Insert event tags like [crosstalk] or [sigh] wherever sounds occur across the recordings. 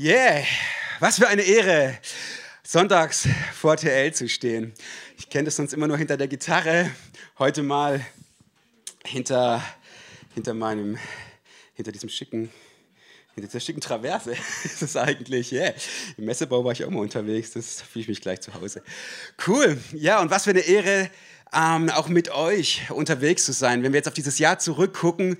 Yeah, was für eine Ehre, sonntags vor TL zu stehen. Ich kenne das sonst immer nur hinter der Gitarre, heute mal hinter, hinter meinem, hinter diesem schicken, hinter dieser schicken Traverse [laughs] ist es eigentlich. Yeah. Im Messebau war ich auch mal unterwegs, das fühle ich mich gleich zu Hause. Cool, ja, und was für eine Ehre, ähm, auch mit euch unterwegs zu sein. Wenn wir jetzt auf dieses Jahr zurückgucken,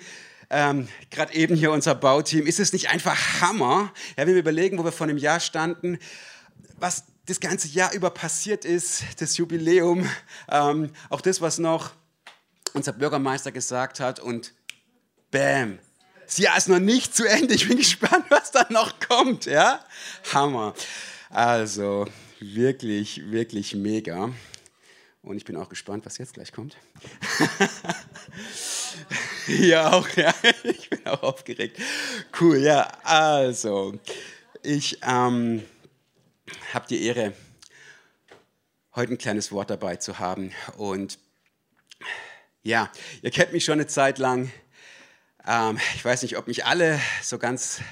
ähm, gerade eben hier unser Bauteam, ist es nicht einfach Hammer, ja, wenn wir überlegen, wo wir vor einem Jahr standen, was das ganze Jahr über passiert ist, das Jubiläum, ähm, auch das, was noch unser Bürgermeister gesagt hat und bam, das Jahr ist noch nicht zu Ende. Ich bin [laughs] gespannt, was da noch kommt. Ja? Hammer. Also wirklich, wirklich mega. Und ich bin auch gespannt, was jetzt gleich kommt. [laughs] ja, auch, ja. Ich bin auch aufgeregt. Cool, ja. Also, ich ähm, habe die Ehre, heute ein kleines Wort dabei zu haben. Und ja, ihr kennt mich schon eine Zeit lang. Ähm, ich weiß nicht, ob mich alle so ganz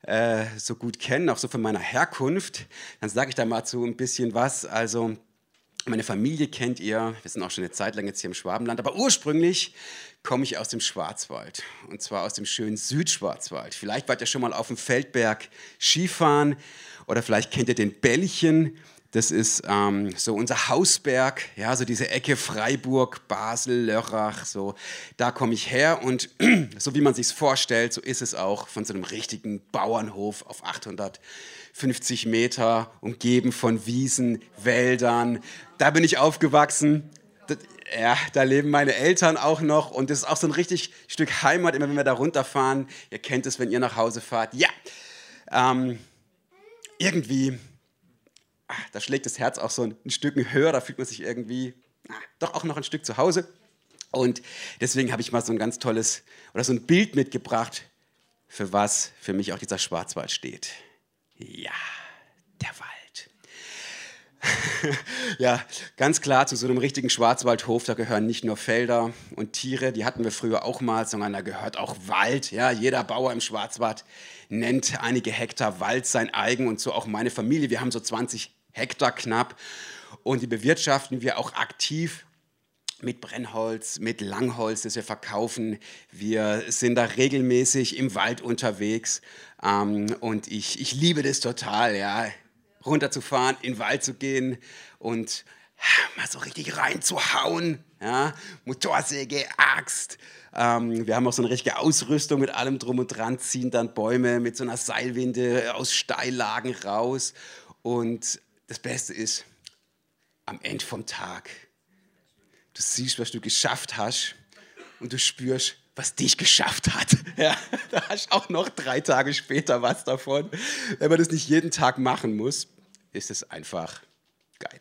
äh, so gut kennen, auch so von meiner Herkunft. Dann sage ich da mal zu ein bisschen was. Also, meine Familie kennt ihr, wir sind auch schon eine Zeit lang jetzt hier im Schwabenland, aber ursprünglich komme ich aus dem Schwarzwald und zwar aus dem schönen Südschwarzwald. Vielleicht wart ihr schon mal auf dem Feldberg Skifahren oder vielleicht kennt ihr den Bällchen. Das ist ähm, so unser Hausberg, ja, so diese Ecke Freiburg, Basel, Lörrach, so. Da komme ich her und [clears throat] so wie man sich vorstellt, so ist es auch von so einem richtigen Bauernhof auf 850 Meter, umgeben von Wiesen, Wäldern. Da bin ich aufgewachsen. Ja, da leben meine Eltern auch noch und das ist auch so ein richtig Stück Heimat, immer wenn wir da runterfahren. Ihr kennt es, wenn ihr nach Hause fahrt. Ja, ähm, irgendwie ach, da schlägt das Herz auch so ein, ein Stück höher, da fühlt man sich irgendwie ach, doch auch noch ein Stück zu Hause. Und deswegen habe ich mal so ein ganz tolles oder so ein Bild mitgebracht, für was für mich auch dieser Schwarzwald steht. Ja, der Wald. [laughs] ja, ganz klar, zu so einem richtigen Schwarzwaldhof, da gehören nicht nur Felder und Tiere, die hatten wir früher auch mal, sondern da gehört auch Wald. Ja, jeder Bauer im Schwarzwald nennt einige Hektar Wald sein eigen und so auch meine Familie. Wir haben so 20 Hektar knapp. Und die bewirtschaften wir auch aktiv mit Brennholz, mit Langholz, das wir verkaufen. Wir sind da regelmäßig im Wald unterwegs ähm, und ich, ich liebe das total, ja, runterzufahren, in den Wald zu gehen und mal so richtig reinzuhauen, ja, Motorsäge, Axt. Ähm, wir haben auch so eine richtige Ausrüstung mit allem drum und dran, ziehen dann Bäume mit so einer Seilwinde aus Steillagen raus und das Beste ist, am Ende vom Tag, du siehst, was du geschafft hast und du spürst, was dich geschafft hat. [laughs] Ja, da hast du auch noch drei Tage später was davon. Wenn man das nicht jeden Tag machen muss, ist es einfach geil.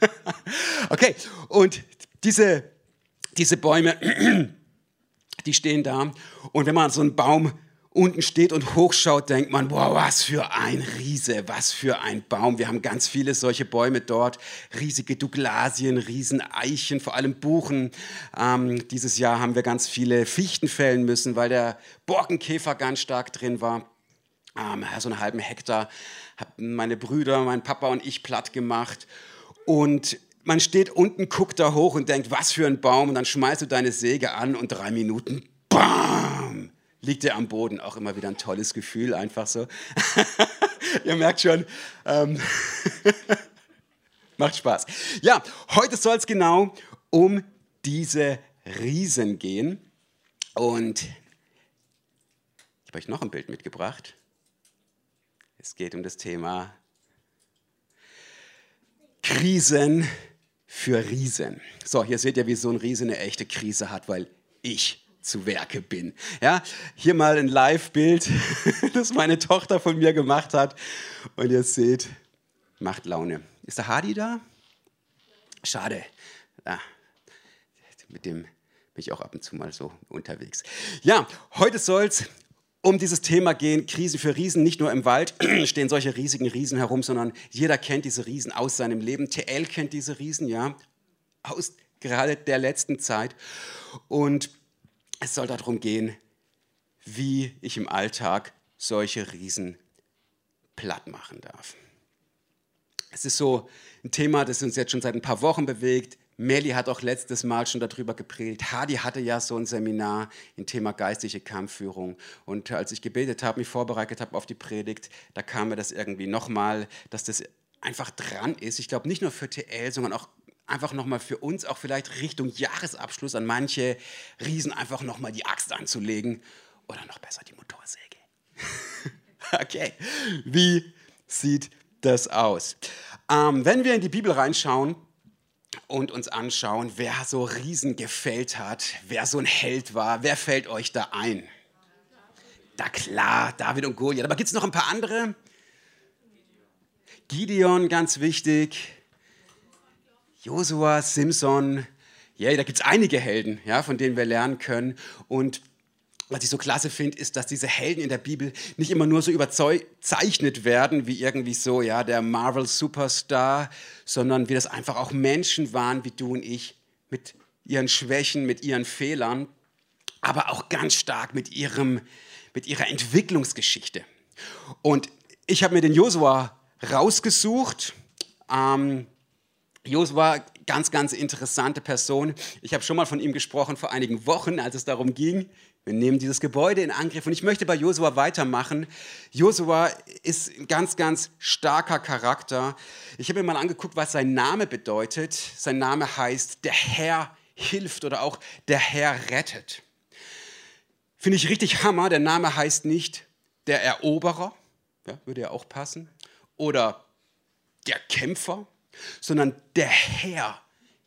[laughs] okay, und diese, diese Bäume, [clears throat] die stehen da. Und wenn man so einen Baum unten steht und hochschaut, denkt man, boah, was für ein Riese, was für ein Baum. Wir haben ganz viele solche Bäume dort, riesige Douglasien, Rieseneichen, vor allem Buchen. Ähm, dieses Jahr haben wir ganz viele Fichten fällen müssen, weil der Borkenkäfer ganz stark drin war. Ähm, so einen halben Hektar haben meine Brüder, mein Papa und ich platt gemacht. Und man steht unten, guckt da hoch und denkt, was für ein Baum. Und dann schmeißt du deine Säge an und drei Minuten, bam, liegt er am Boden. Auch immer wieder ein tolles Gefühl, einfach so. [laughs] Ihr merkt schon, ähm, [laughs] macht Spaß. Ja, heute soll es genau um diese Riesen gehen. Und ich habe euch noch ein Bild mitgebracht. Es geht um das Thema Krisen für Riesen. So, hier seht ihr, wie so ein Riese eine echte Krise hat, weil ich zu Werke bin. Ja, hier mal ein Live-Bild, [laughs] das meine Tochter von mir gemacht hat. Und ihr seht, macht Laune. Ist der Hardy da? Schade. Ja, mit dem bin ich auch ab und zu mal so unterwegs. Ja, heute soll es um dieses Thema gehen, Krisen für Riesen. Nicht nur im Wald [clears throat] stehen solche riesigen Riesen herum, sondern jeder kennt diese Riesen aus seinem Leben. TL kennt diese Riesen, ja, aus gerade der letzten Zeit. Und es soll darum gehen, wie ich im Alltag solche Riesen platt machen darf. Es ist so ein Thema, das uns jetzt schon seit ein paar Wochen bewegt. Melli hat auch letztes Mal schon darüber gepredigt. Hadi hatte ja so ein Seminar im Thema geistliche Kampfführung. Und als ich gebetet habe, mich vorbereitet habe auf die Predigt, da kam mir das irgendwie nochmal, dass das einfach dran ist. Ich glaube nicht nur für TL, sondern auch einfach nochmal für uns, auch vielleicht Richtung Jahresabschluss an manche Riesen einfach nochmal die Axt anzulegen oder noch besser die Motorsäge. [laughs] okay, wie sieht das aus? Ähm, wenn wir in die Bibel reinschauen, und uns anschauen, wer so Riesen gefällt hat, wer so ein Held war. Wer fällt euch da ein? Da klar, David und Goliath. Aber gibt es noch ein paar andere? Gideon, ganz wichtig. Josua, Simson. Ja, yeah, da gibt es einige Helden, ja, von denen wir lernen können. Und was ich so klasse finde, ist, dass diese Helden in der Bibel nicht immer nur so überzeichnet werden, wie irgendwie so, ja, der Marvel-Superstar, sondern wie das einfach auch Menschen waren, wie du und ich, mit ihren Schwächen, mit ihren Fehlern, aber auch ganz stark mit, ihrem, mit ihrer Entwicklungsgeschichte. Und ich habe mir den Josua rausgesucht. Ähm, Josua, ganz, ganz interessante Person. Ich habe schon mal von ihm gesprochen vor einigen Wochen, als es darum ging, wir nehmen dieses Gebäude in Angriff und ich möchte bei Josua weitermachen. Josua ist ein ganz, ganz starker Charakter. Ich habe mir mal angeguckt, was sein Name bedeutet. Sein Name heißt, der Herr hilft oder auch der Herr rettet. Finde ich richtig Hammer. Der Name heißt nicht der Eroberer, ja, würde ja auch passen, oder der Kämpfer, sondern der Herr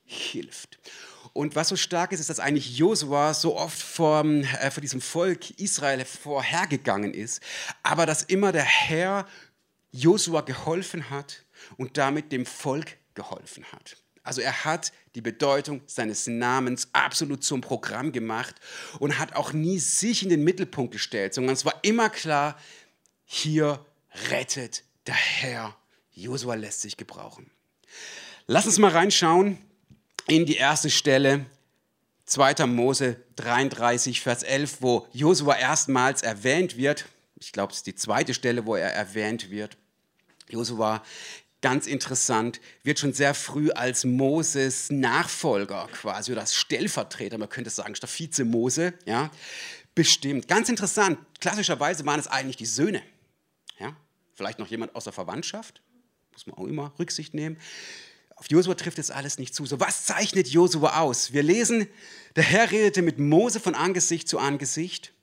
hilft. Und was so stark ist, ist, dass eigentlich Josua so oft vor, äh, vor diesem Volk Israel vorhergegangen ist, aber dass immer der Herr Josua geholfen hat und damit dem Volk geholfen hat. Also er hat die Bedeutung seines Namens absolut zum Programm gemacht und hat auch nie sich in den Mittelpunkt gestellt, sondern es war immer klar, hier rettet der Herr. Josua lässt sich gebrauchen. Lass uns mal reinschauen in die erste Stelle, 2. Mose 33, Vers 11, wo Josua erstmals erwähnt wird. Ich glaube, es ist die zweite Stelle, wo er erwähnt wird. Josua, ganz interessant, wird schon sehr früh als Moses Nachfolger quasi oder als Stellvertreter, man könnte sagen, statt Vize-Mose, ja, bestimmt. Ganz interessant, klassischerweise waren es eigentlich die Söhne. Ja? Vielleicht noch jemand aus der Verwandtschaft, muss man auch immer Rücksicht nehmen. Auf Josua trifft es alles nicht zu. So, was zeichnet Josua aus? Wir lesen, der Herr redete mit Mose von Angesicht zu Angesicht.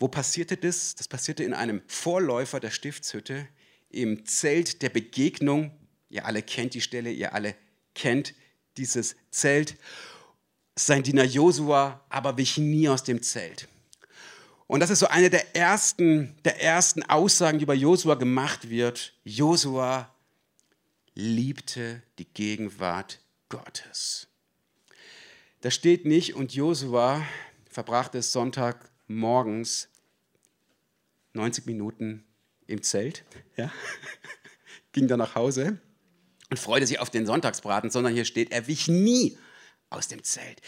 Wo passierte das? Das passierte in einem Vorläufer der Stiftshütte, im Zelt der Begegnung. Ihr alle kennt die Stelle, ihr alle kennt dieses Zelt. Sein Diener Josua aber wich nie aus dem Zelt. Und das ist so eine der ersten, der ersten Aussagen, die über Josua gemacht wird. Josua liebte die Gegenwart Gottes. Da steht nicht, und Josua verbrachte es Sonntagmorgens 90 Minuten im Zelt, ja, [laughs] ging dann nach Hause und freute sich auf den Sonntagsbraten, sondern hier steht, er wich nie aus dem Zelt.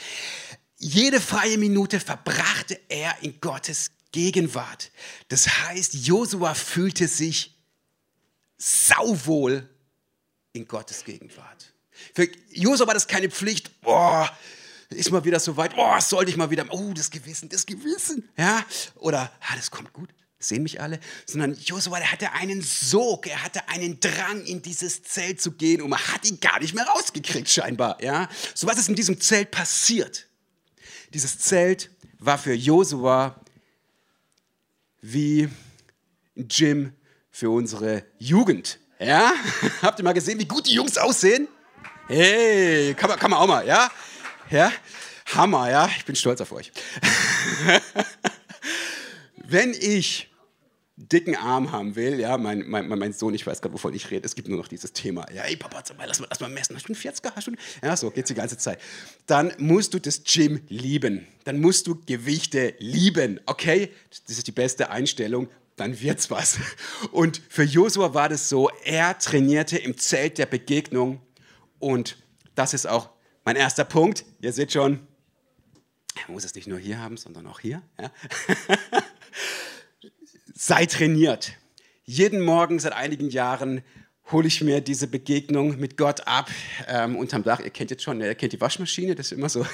Jede freie Minute verbrachte er in Gottes Gegenwart. Das heißt, Josua fühlte sich sauwohl in Gottes Gegenwart. Für Josua war das keine Pflicht, boah, ist mal wieder so weit, boah, sollte ich mal wieder, oh, das Gewissen, das Gewissen, ja, oder, ah, das kommt gut, sehen mich alle, sondern Josua, der hatte einen Sog, er hatte einen Drang, in dieses Zelt zu gehen und man hat ihn gar nicht mehr rausgekriegt, scheinbar, ja. So was ist in diesem Zelt passiert? Dieses Zelt war für Josua wie ein Gym für unsere Jugend. Ja? [laughs] Habt ihr mal gesehen, wie gut die Jungs aussehen? Hey, kann man, kann man auch mal, ja? Ja? Hammer, ja? Ich bin stolz auf euch. [laughs] Wenn ich dicken Arm haben will, ja, mein, mein, mein Sohn, ich weiß gerade, wovon ich rede, es gibt nur noch dieses Thema, ja, ey Papa, lass mal, lass mal messen, hast du einen 40er, hast du ja, so geht's die ganze Zeit. Dann musst du das Gym lieben, dann musst du Gewichte lieben, okay? Das ist die beste Einstellung dann wird's was. Und für Josua war das so, er trainierte im Zelt der Begegnung und das ist auch mein erster Punkt. Ihr seht schon, er muss es nicht nur hier haben, sondern auch hier. Ja? [laughs] Sei trainiert. jeden Morgen seit einigen Jahren hole ich mir diese Begegnung mit Gott ab ähm, unterm Dach. Ihr kennt jetzt schon, ihr kennt die Waschmaschine, das ist immer so,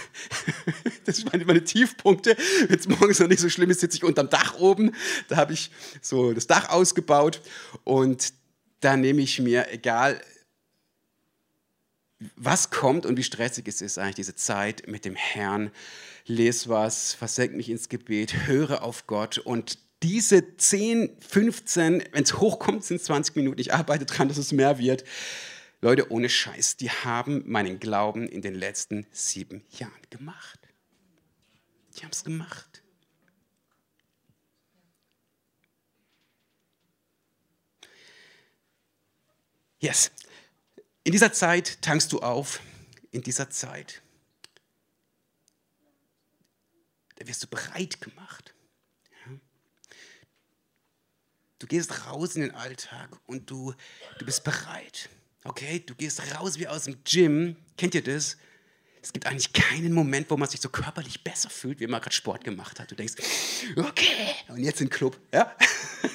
[laughs] das sind meine, meine Tiefpunkte. Wenn es morgens noch nicht so schlimm ist, sitze ich unterm Dach oben. Da habe ich so das Dach ausgebaut und da nehme ich mir, egal was kommt und wie stressig es ist, eigentlich diese Zeit mit dem Herrn, lese was, versenke mich ins Gebet, höre auf Gott und diese 10, 15, wenn es hochkommt, sind es 20 Minuten. Ich arbeite daran, dass es mehr wird. Leute, ohne Scheiß, die haben meinen Glauben in den letzten sieben Jahren gemacht. Die haben es gemacht. Yes. In dieser Zeit tankst du auf. In dieser Zeit. Da wirst du bereit gemacht. Du gehst raus in den Alltag und du, du bist bereit. Okay, du gehst raus wie aus dem Gym. Kennt ihr das? Es gibt eigentlich keinen Moment, wo man sich so körperlich besser fühlt, wie man gerade Sport gemacht hat. Du denkst, okay, und jetzt in den Club. Ja?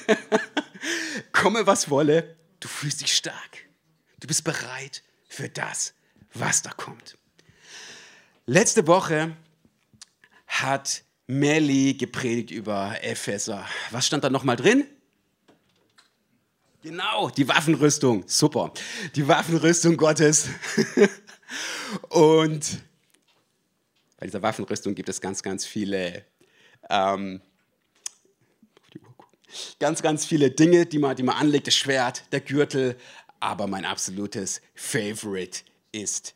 [laughs] Komme, was wolle, du fühlst dich stark. Du bist bereit für das, was da kommt. Letzte Woche hat Melly gepredigt über Epheser. Was stand da nochmal drin? Genau, die Waffenrüstung. Super. Die Waffenrüstung Gottes. [laughs] Und bei dieser Waffenrüstung gibt es ganz, ganz viele, ähm, ganz, ganz viele Dinge, die man, die man anlegt. Das Schwert, der Gürtel. Aber mein absolutes Favorite ist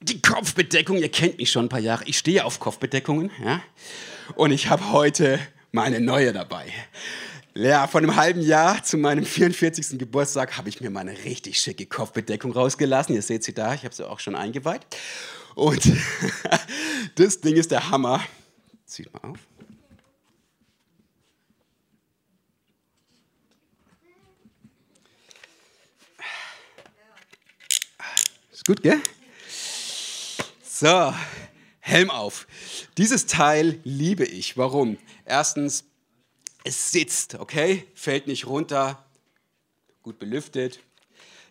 die Kopfbedeckung. Ihr kennt mich schon ein paar Jahre. Ich stehe auf Kopfbedeckungen. Ja? Und ich habe heute meine neue dabei. Ja, vor einem halben Jahr zu meinem 44. Geburtstag habe ich mir meine richtig schicke Kopfbedeckung rausgelassen. Ihr seht sie da, ich habe sie auch schon eingeweiht. Und [laughs] das Ding ist der Hammer. Zieht mal auf. Ist gut, gell? So, Helm auf. Dieses Teil liebe ich. Warum? Erstens, es sitzt, okay? Fällt nicht runter, gut belüftet.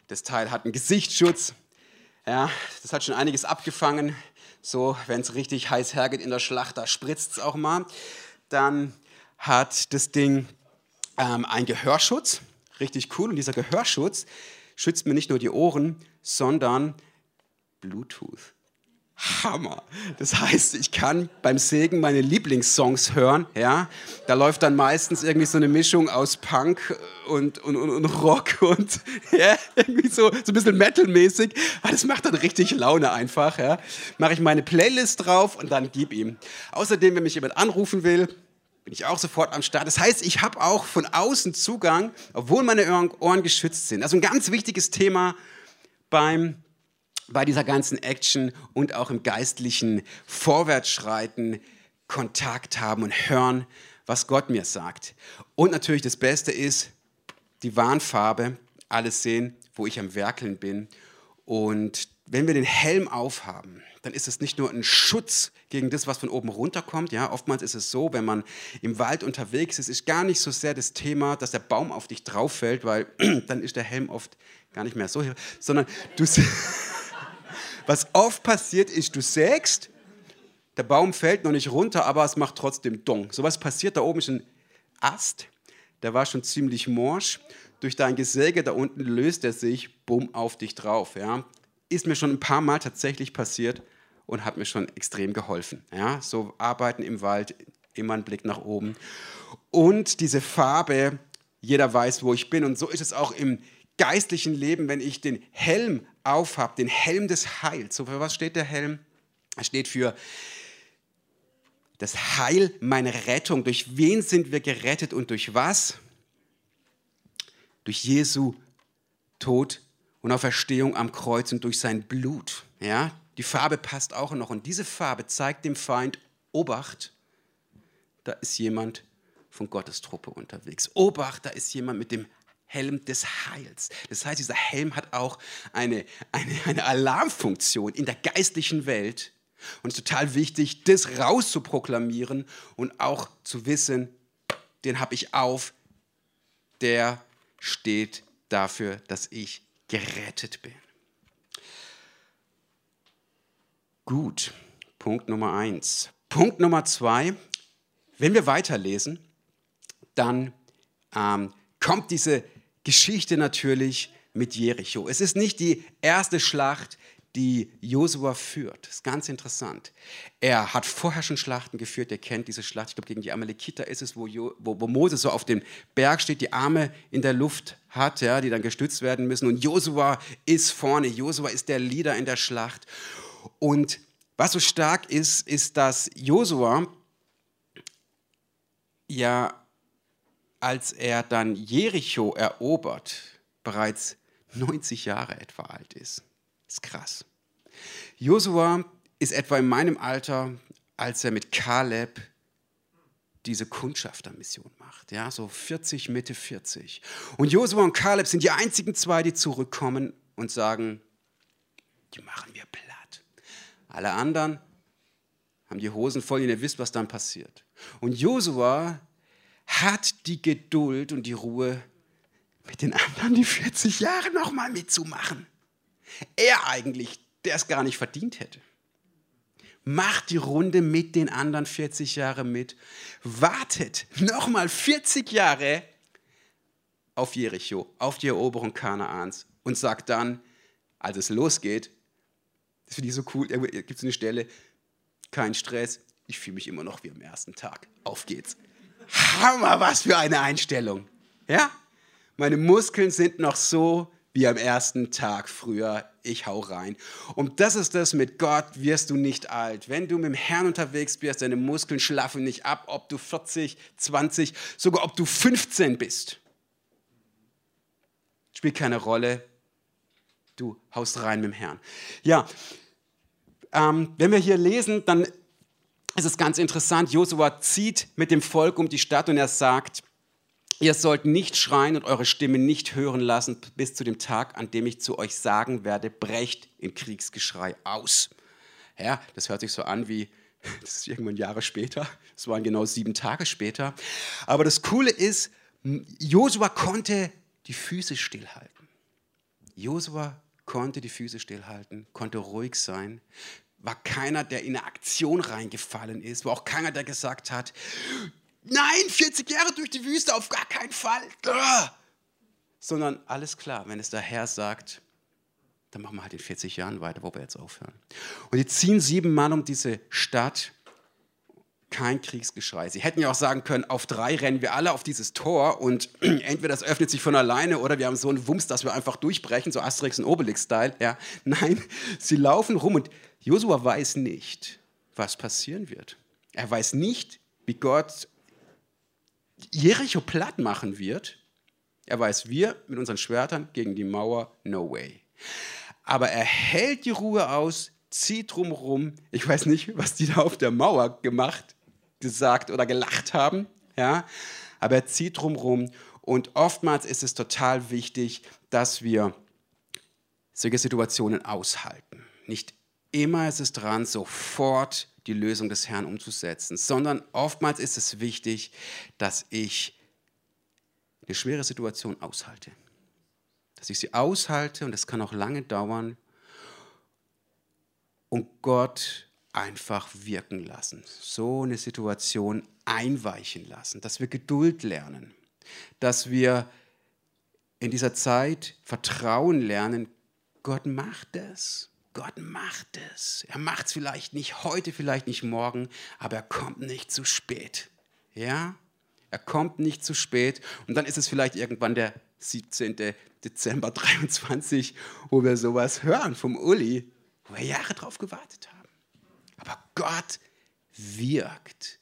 Das Teil hat einen Gesichtsschutz. Ja, das hat schon einiges abgefangen. So, wenn es richtig heiß hergeht in der Schlacht, da spritzt es auch mal. Dann hat das Ding ähm, einen Gehörschutz. Richtig cool. Und dieser Gehörschutz schützt mir nicht nur die Ohren, sondern Bluetooth. Hammer. Das heißt, ich kann beim Segen meine Lieblingssongs hören. Ja? Da läuft dann meistens irgendwie so eine Mischung aus Punk und, und, und, und Rock und [laughs] ja, irgendwie so, so ein bisschen Metal-mäßig. Das macht dann richtig Laune einfach. Ja? Mache ich meine Playlist drauf und dann gib ihm. Außerdem, wenn mich jemand anrufen will, bin ich auch sofort am Start. Das heißt, ich habe auch von außen Zugang, obwohl meine Ohren geschützt sind. Also ein ganz wichtiges Thema beim bei dieser ganzen Action und auch im geistlichen Vorwärtsschreiten Kontakt haben und hören, was Gott mir sagt. Und natürlich das Beste ist die Warnfarbe, alles sehen, wo ich am Werkeln bin. Und wenn wir den Helm aufhaben, dann ist es nicht nur ein Schutz gegen das, was von oben runterkommt. Ja, oftmals ist es so, wenn man im Wald unterwegs ist, ist gar nicht so sehr das Thema, dass der Baum auf dich drauf fällt, weil [clears throat] dann ist der Helm oft gar nicht mehr so, sondern du [laughs] Was oft passiert ist, du sägst, der Baum fällt noch nicht runter, aber es macht trotzdem Dong. So was passiert, da oben ist ein Ast, der war schon ziemlich morsch. Durch dein Gesäge da unten löst er sich, bumm, auf dich drauf. Ja. Ist mir schon ein paar Mal tatsächlich passiert und hat mir schon extrem geholfen. Ja. So arbeiten im Wald, immer ein Blick nach oben. Und diese Farbe, jeder weiß, wo ich bin. Und so ist es auch im geistlichen Leben, wenn ich den Helm aufhabt, den Helm des Heils. So für was steht der Helm? Er steht für das Heil, meine Rettung. Durch wen sind wir gerettet und durch was? Durch Jesu Tod und Auferstehung am Kreuz und durch sein Blut. Ja, die Farbe passt auch noch. Und diese Farbe zeigt dem Feind, Obacht, da ist jemand von Gottes Truppe unterwegs. Obacht, da ist jemand mit dem Helm des Heils. Das heißt, dieser Helm hat auch eine, eine, eine Alarmfunktion in der geistlichen Welt. Und es ist total wichtig, das rauszuproklamieren und auch zu wissen, den habe ich auf, der steht dafür, dass ich gerettet bin. Gut, Punkt Nummer eins. Punkt Nummer zwei, wenn wir weiterlesen, dann ähm, kommt diese Geschichte natürlich mit Jericho. Es ist nicht die erste Schlacht, die Josua führt. Das ist ganz interessant. Er hat vorher schon Schlachten geführt, er kennt diese Schlacht. Ich glaube, gegen die Amalekiter ist es, wo, jo, wo, wo, Mose so auf dem Berg steht, die Arme in der Luft hat, ja, die dann gestützt werden müssen. Und Josua ist vorne. Josua ist der Leader in der Schlacht. Und was so stark ist, ist, dass Josua ja, als er dann Jericho erobert, bereits 90 Jahre etwa alt ist. Das ist krass. Josua ist etwa in meinem Alter, als er mit Kaleb diese Kundschaftermission macht. Ja, so 40, Mitte 40. Und Josua und Kaleb sind die einzigen zwei, die zurückkommen und sagen, die machen wir platt. Alle anderen haben die Hosen voll und ihr wisst, was dann passiert. Und Josua hat die Geduld und die Ruhe, mit den anderen die 40 Jahre nochmal mitzumachen. Er eigentlich, der es gar nicht verdient hätte. Macht die Runde mit den anderen 40 Jahre mit, wartet nochmal 40 Jahre auf Jericho, auf die Eroberung Kanaans und sagt dann, als es losgeht, das finde ich so cool, gibt es eine Stelle, kein Stress, ich fühle mich immer noch wie am ersten Tag. Auf geht's. Hammer, was für eine Einstellung. Ja? Meine Muskeln sind noch so wie am ersten Tag früher. Ich hau rein. Und das ist das, mit Gott wirst du nicht alt. Wenn du mit dem Herrn unterwegs bist, deine Muskeln schlafen nicht ab, ob du 40, 20, sogar ob du 15 bist. Spielt keine Rolle. Du haust rein mit dem Herrn. Ja, ähm, wenn wir hier lesen, dann ist es ganz interessant. Josua zieht mit dem Volk um die Stadt und er sagt, Ihr sollt nicht schreien und eure Stimme nicht hören lassen bis zu dem Tag, an dem ich zu euch sagen werde, brecht in Kriegsgeschrei aus. Ja, das hört sich so an wie, [laughs] das ist irgendwann Jahre später, es waren genau sieben Tage später. Aber das Coole ist, Josua konnte die Füße stillhalten. Josua konnte die Füße stillhalten, konnte ruhig sein, war keiner, der in eine Aktion reingefallen ist, war auch keiner, der gesagt hat, nein, 40 Jahre durch die Wüste, auf gar keinen Fall. Sondern alles klar, wenn es der Herr sagt, dann machen wir halt in 40 Jahren weiter, wo wir jetzt aufhören. Und die ziehen sieben Mann um diese Stadt. Kein Kriegsgeschrei. Sie hätten ja auch sagen können, auf drei rennen wir alle auf dieses Tor und [clears throat] entweder das öffnet sich von alleine oder wir haben so einen Wumms, dass wir einfach durchbrechen, so Asterix und Obelix-Style. Ja, nein, sie laufen rum und Josua weiß nicht, was passieren wird. Er weiß nicht, wie Gott Jericho platt machen wird. Er weiß, wir mit unseren Schwertern gegen die Mauer, no way. Aber er hält die Ruhe aus, zieht drumherum. Ich weiß nicht, was die da auf der Mauer gemacht, gesagt oder gelacht haben. Ja? Aber er zieht drumherum. Und oftmals ist es total wichtig, dass wir solche Situationen aushalten. Nicht immer ist es dran, sofort die Lösung des Herrn umzusetzen, sondern oftmals ist es wichtig, dass ich eine schwere Situation aushalte. Dass ich sie aushalte und es kann auch lange dauern und Gott einfach wirken lassen. So eine Situation einweichen lassen, dass wir Geduld lernen, dass wir in dieser Zeit Vertrauen lernen, Gott macht es. Gott macht es. Er macht es vielleicht nicht heute, vielleicht nicht morgen, aber er kommt nicht zu spät. Ja? Er kommt nicht zu spät. Und dann ist es vielleicht irgendwann der 17. Dezember [laughs] 23, wo wir sowas hören vom Uli, wo wir Jahre drauf gewartet haben. Aber Gott wirkt.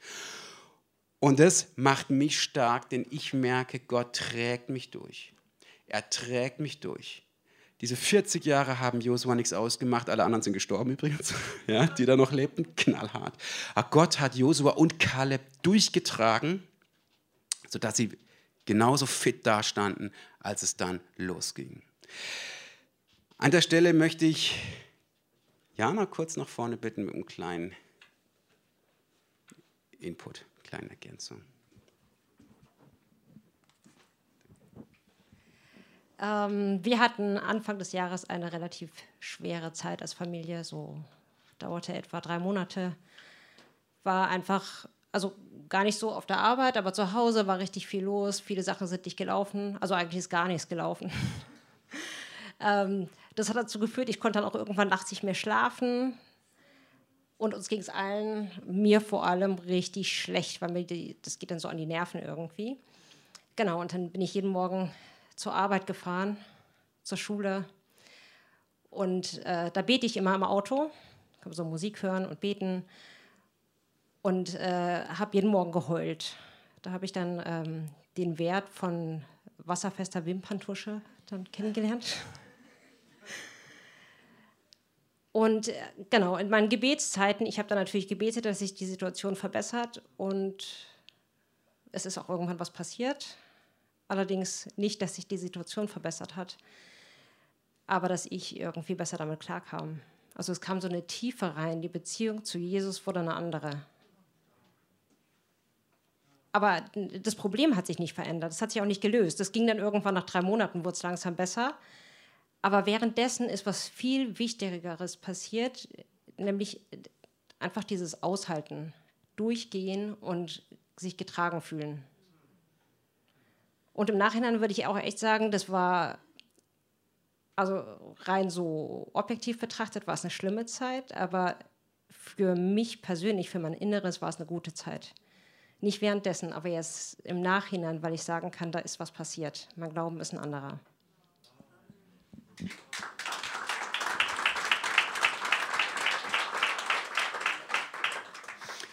Und das macht mich stark, denn ich merke, Gott trägt mich durch. Er trägt mich durch. Diese 40 Jahre haben Josua nichts ausgemacht, alle anderen sind gestorben übrigens, [laughs] ja, die da noch lebten, knallhart. Aber Gott hat Josua und Kaleb durchgetragen, sodass sie genauso fit dastanden, als es dann losging. An der Stelle möchte ich Jana kurz nach vorne bitten mit einem kleinen Input, kleine Ergänzung. Ähm, wir hatten Anfang des Jahres eine relativ schwere Zeit als Familie, so dauerte etwa drei Monate. War einfach, also gar nicht so auf der Arbeit, aber zu Hause war richtig viel los. Viele Sachen sind nicht gelaufen. Also eigentlich ist gar nichts gelaufen. [laughs] ähm, das hat dazu geführt, ich konnte dann auch irgendwann nachts nicht mehr schlafen. Und uns ging es allen, mir vor allem, richtig schlecht, weil mir die, das geht dann so an die Nerven irgendwie. Genau, und dann bin ich jeden Morgen zur Arbeit gefahren, zur Schule. Und äh, da bete ich immer im Auto, kann so Musik hören und beten. Und äh, habe jeden Morgen geheult. Da habe ich dann ähm, den Wert von wasserfester Wimperntusche dann kennengelernt. Und äh, genau, in meinen Gebetszeiten, ich habe dann natürlich gebetet, dass sich die Situation verbessert und es ist auch irgendwann was passiert. Allerdings nicht, dass sich die Situation verbessert hat, aber dass ich irgendwie besser damit klarkam. Also es kam so eine Tiefe rein, die Beziehung zu Jesus wurde eine andere. Aber das Problem hat sich nicht verändert, das hat sich auch nicht gelöst. Das ging dann irgendwann nach drei Monaten, wurde es langsam besser. Aber währenddessen ist was viel Wichtigeres passiert, nämlich einfach dieses Aushalten, durchgehen und sich getragen fühlen. Und im Nachhinein würde ich auch echt sagen, das war, also rein so objektiv betrachtet, war es eine schlimme Zeit, aber für mich persönlich, für mein Inneres war es eine gute Zeit. Nicht währenddessen, aber jetzt im Nachhinein, weil ich sagen kann, da ist was passiert. Mein Glauben ist ein anderer.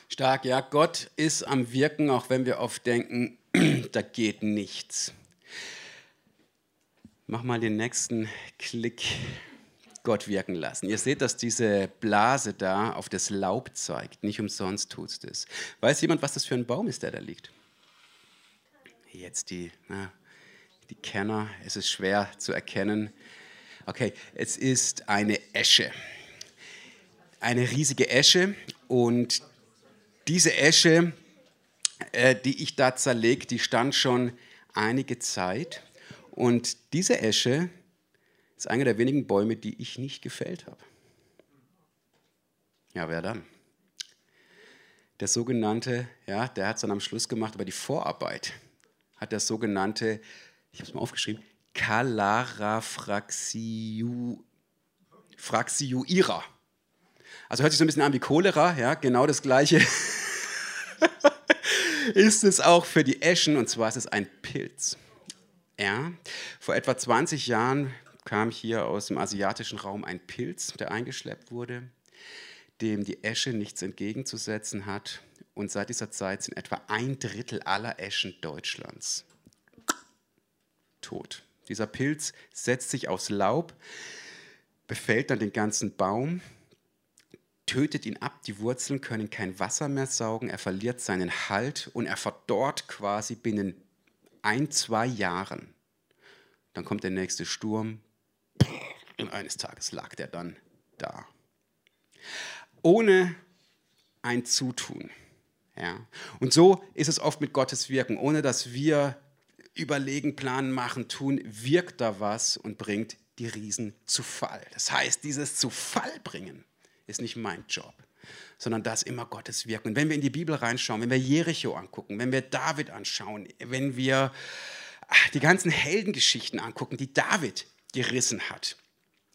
Stark, ja. Gott ist am Wirken, auch wenn wir oft denken, [clears throat] da geht nichts. Mach mal den nächsten Klick. Gott wirken lassen. Ihr seht, dass diese Blase da auf das Laub zeigt. Nicht umsonst tut es das. Weiß jemand, was das für ein Baum ist, der da liegt? Jetzt die, na, die Kenner, es ist schwer zu erkennen. Okay, es ist eine Esche. Eine riesige Esche und diese Esche, äh, die ich da zerlege, die stand schon einige Zeit. Und diese Esche ist einer der wenigen Bäume, die ich nicht gefällt habe. Ja, wer dann? Der sogenannte, ja, der hat es dann am Schluss gemacht, aber die Vorarbeit hat der sogenannte, ich habe es mal aufgeschrieben, Calarafraxiuira. Also hört sich so ein bisschen an wie Cholera, ja, genau das gleiche [laughs] ist es auch für die Eschen, und zwar ist es ein Pilz. Ja, vor etwa 20 Jahren kam hier aus dem asiatischen Raum ein Pilz, der eingeschleppt wurde, dem die Esche nichts entgegenzusetzen hat. Und seit dieser Zeit sind etwa ein Drittel aller Eschen Deutschlands tot. Dieser Pilz setzt sich aufs Laub, befällt dann den ganzen Baum, tötet ihn ab, die Wurzeln können kein Wasser mehr saugen, er verliert seinen Halt und er verdorrt quasi binnen ein, zwei Jahren. Dann kommt der nächste Sturm und eines Tages lag der dann da. Ohne ein Zutun. Ja. Und so ist es oft mit Gottes Wirken. Ohne dass wir überlegen, planen, machen, tun, wirkt da was und bringt die Riesen zu Fall. Das heißt, dieses zu Fall bringen ist nicht mein Job, sondern das immer Gottes Wirken. Und wenn wir in die Bibel reinschauen, wenn wir Jericho angucken, wenn wir David anschauen, wenn wir die ganzen Heldengeschichten angucken, die David gerissen hat,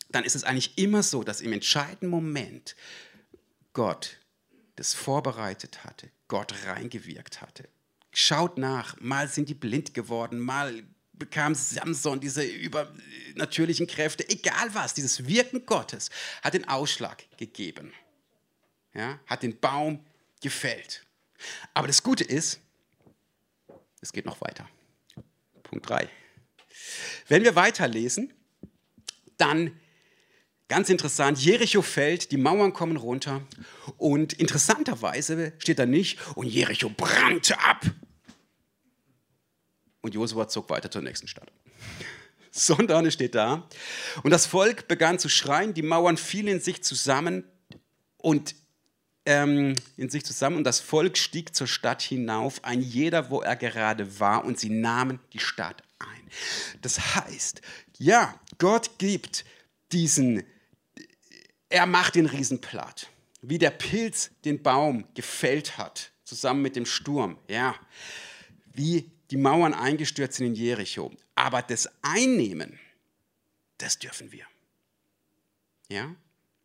dann ist es eigentlich immer so, dass im entscheidenden Moment Gott das vorbereitet hatte, Gott reingewirkt hatte. Schaut nach, mal sind die blind geworden, mal bekam Samson diese übernatürlichen Kräfte, egal was, dieses Wirken Gottes hat den Ausschlag gegeben, ja, hat den Baum gefällt. Aber das Gute ist, es geht noch weiter. Punkt 3. Wenn wir weiterlesen, dann Ganz interessant, Jericho fällt, die Mauern kommen runter und interessanterweise steht da nicht, und Jericho brannte ab. Und Josua zog weiter zur nächsten Stadt. [laughs] Es steht da, und das Volk begann zu schreien, die Mauern fielen in sich zusammen und ähm, in sich zusammen und das Volk stieg zur Stadt hinauf, ein jeder, wo er gerade war, und sie nahmen die Stadt ein. Das heißt, ja, Gott gibt diesen, er macht den Riesen platt. Wie der Pilz den Baum gefällt hat, zusammen mit dem Sturm, ja. Wie die Mauern eingestürzt sind in Jericho. Aber das Einnehmen, das dürfen wir. Ja,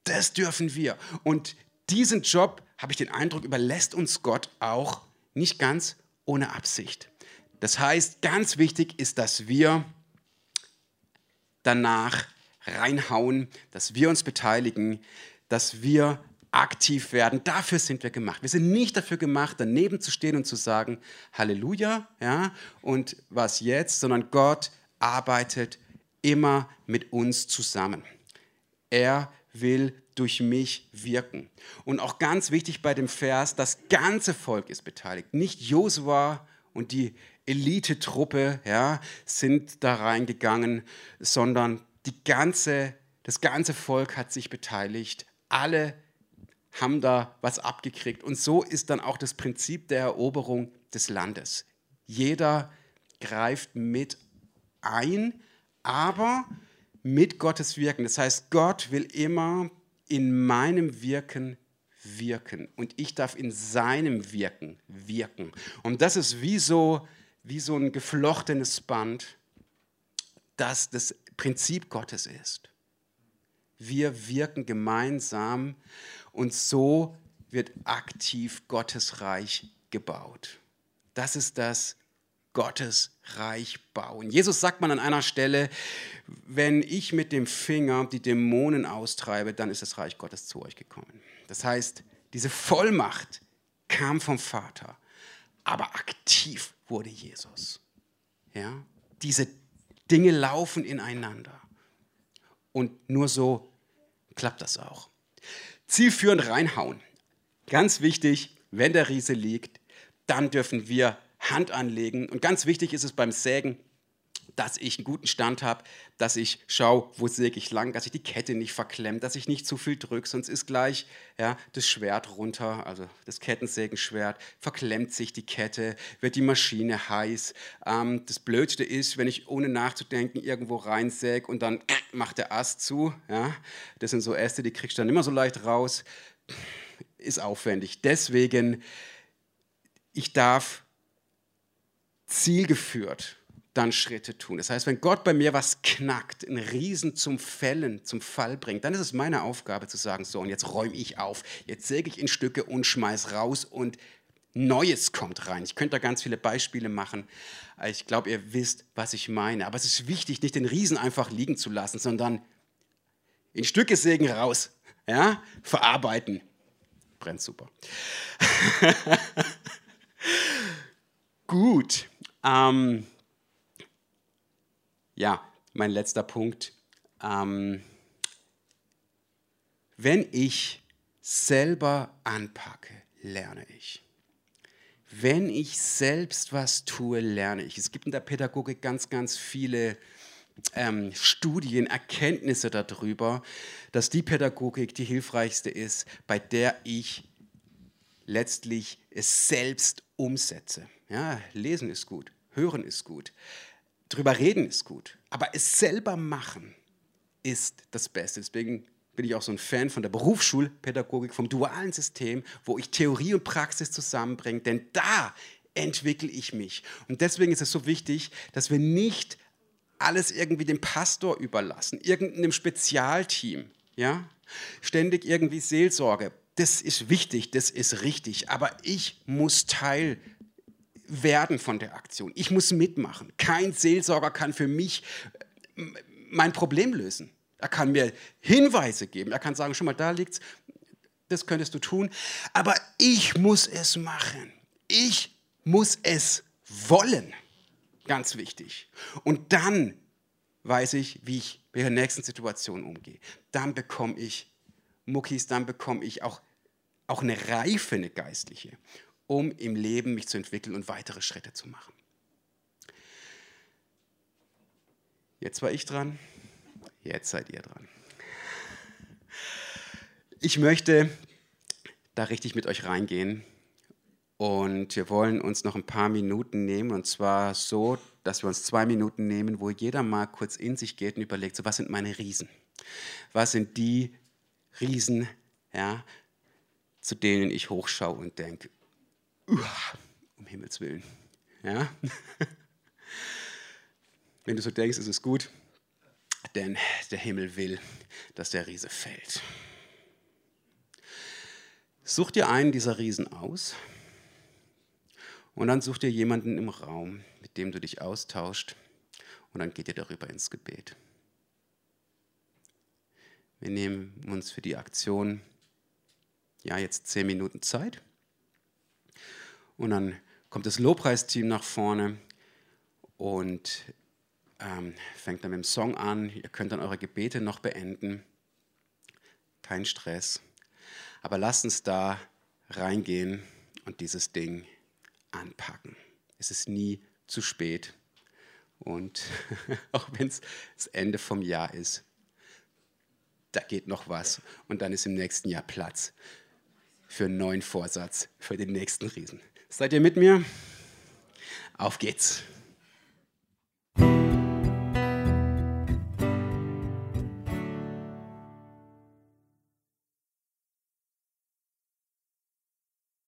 das dürfen wir. Und diesen Job, habe ich den Eindruck, überlässt uns Gott auch nicht ganz ohne Absicht. Das heißt, ganz wichtig ist, dass wir danach reinhauen, dass wir uns beteiligen, dass wir aktiv werden. Dafür sind wir gemacht. Wir sind nicht dafür gemacht, daneben zu stehen und zu sagen, Halleluja, ja, und was jetzt, sondern Gott arbeitet immer mit uns zusammen. Er will durch mich wirken. Und auch ganz wichtig bei dem Vers, das ganze Volk ist beteiligt. Nicht Josua und die Elitetruppe ja, sind da reingegangen, sondern die ganze, das ganze Volk hat sich beteiligt. Alle haben da was abgekriegt. Und so ist dann auch das Prinzip der Eroberung des Landes. Jeder greift mit ein, aber mit Gottes Wirken. Das heißt, Gott will immer in meinem Wirken wirken und ich darf in seinem Wirken wirken. Und das ist wie so, wie so ein geflochtenes Band, das das Prinzip Gottes ist. Wir wirken gemeinsam und so wird aktiv Gottes Reich gebaut. Das ist das Gottes Reich bauen. Jesus sagt man an einer Stelle, wenn ich mit dem Finger die Dämonen austreibe, dann ist das Reich Gottes zu euch gekommen. Das heißt, diese Vollmacht kam vom Vater, aber aktiv wurde Jesus. Ja? Diese Dinge laufen ineinander. Und nur so klappt das auch. Zielführend reinhauen. Ganz wichtig, wenn der Riese liegt, dann dürfen wir Hand anlegen. Und ganz wichtig ist es beim Sägen, dass ich einen guten Stand habe, dass ich schaue, wo säge ich lang, dass ich die Kette nicht verklemme, dass ich nicht zu viel drücke, sonst ist gleich ja, das Schwert runter, also das Kettensägenschwert, verklemmt sich die Kette, wird die Maschine heiß. Ähm, das Blödste ist, wenn ich ohne nachzudenken irgendwo reinsäge und dann [clears throat] macht der Ast zu. Ja? Das sind so Äste, die kriegst du dann immer so leicht raus. Ist aufwendig. Deswegen, ich darf zielgeführt dann Schritte tun. Das heißt, wenn Gott bei mir was knackt, einen Riesen zum Fällen, zum Fall bringt, dann ist es meine Aufgabe zu sagen, so, und jetzt räume ich auf, jetzt säge ich in Stücke und schmeiß raus und Neues kommt rein. Ich könnte da ganz viele Beispiele machen. Ich glaube, ihr wisst, was ich meine. Aber es ist wichtig, nicht den Riesen einfach liegen zu lassen, sondern in Stücke sägen raus, ja, verarbeiten. Brennt super. [laughs] Gut. Ähm, ja, mein letzter Punkt. Ähm, wenn ich selber anpacke, lerne ich. Wenn ich selbst was tue, lerne ich. Es gibt in der Pädagogik ganz, ganz viele ähm, Studien, Erkenntnisse darüber, dass die Pädagogik die hilfreichste ist, bei der ich letztlich es selbst umsetze. Ja, lesen ist gut, hören ist gut, drüber reden ist gut, aber es selber machen ist das Beste. Deswegen bin ich auch so ein Fan von der Berufsschulpädagogik, vom dualen System, wo ich Theorie und Praxis zusammenbringe, denn da entwickle ich mich. Und deswegen ist es so wichtig, dass wir nicht alles irgendwie dem Pastor überlassen, irgendeinem Spezialteam, ja? Ständig irgendwie Seelsorge. Das ist wichtig, das ist richtig, aber ich muss Teil werden von der Aktion. Ich muss mitmachen. Kein Seelsorger kann für mich äh, mein Problem lösen. Er kann mir Hinweise geben. Er kann sagen, schon mal da liegt's, das könntest du tun. Aber ich muss es machen. Ich muss es wollen. Ganz wichtig. Und dann weiß ich, wie ich mit der nächsten Situation umgehe. Dann bekomme ich Muckis, dann bekomme ich auch, auch eine Reife, eine geistliche um im Leben mich zu entwickeln und weitere Schritte zu machen. Jetzt war ich dran, jetzt seid ihr dran. Ich möchte da richtig mit euch reingehen Und wir wollen uns noch ein paar Minuten nehmen, und zwar so, dass wir uns zwei Minuten nehmen, wo jeder mal kurz in sich geht und überlegt, so was sind meine Riesen? Was sind die Riesen, ja, zu denen ich hochschaue und denke, um Himmels Willen. Ja? [laughs] Wenn du so denkst, ist es gut, denn der Himmel will, dass der Riese fällt. Such dir einen dieser Riesen aus und dann such dir jemanden im Raum, mit dem du dich austauscht und dann geht ihr darüber ins Gebet. Wir nehmen uns für die Aktion ja jetzt zehn Minuten Zeit und dann kommt das Lobpreisteam nach vorne und ähm, fängt dann mit dem Song an. Ihr könnt dann eure Gebete noch beenden. Kein Stress. Aber lasst uns da reingehen und dieses Ding anpacken. Es ist nie zu spät. Und [laughs] auch wenn es das Ende vom Jahr ist, da geht noch was. Und dann ist im nächsten Jahr Platz für einen neuen Vorsatz, für den nächsten Riesen. Seid ihr mit mir? Auf geht's.